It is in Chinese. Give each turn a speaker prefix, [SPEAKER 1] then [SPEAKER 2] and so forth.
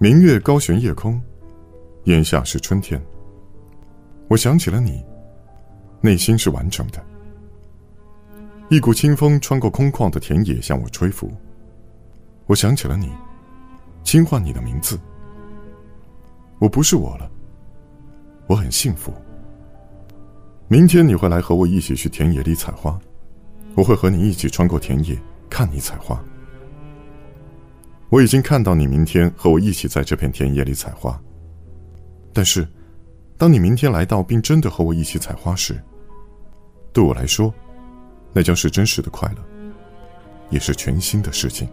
[SPEAKER 1] 明月高悬夜空，眼下是春天。我想起了你，内心是完整的。一股清风穿过空旷的田野向我吹拂。我想起了你，轻唤你的名字。我不是我了，我很幸福。明天你会来和我一起去田野里采花，我会和你一起穿过田野看你采花。我已经看到你明天和我一起在这片田野里采花。但是，当你明天来到并真的和我一起采花时，对我来说，那将是真实的快乐，也是全新的事情。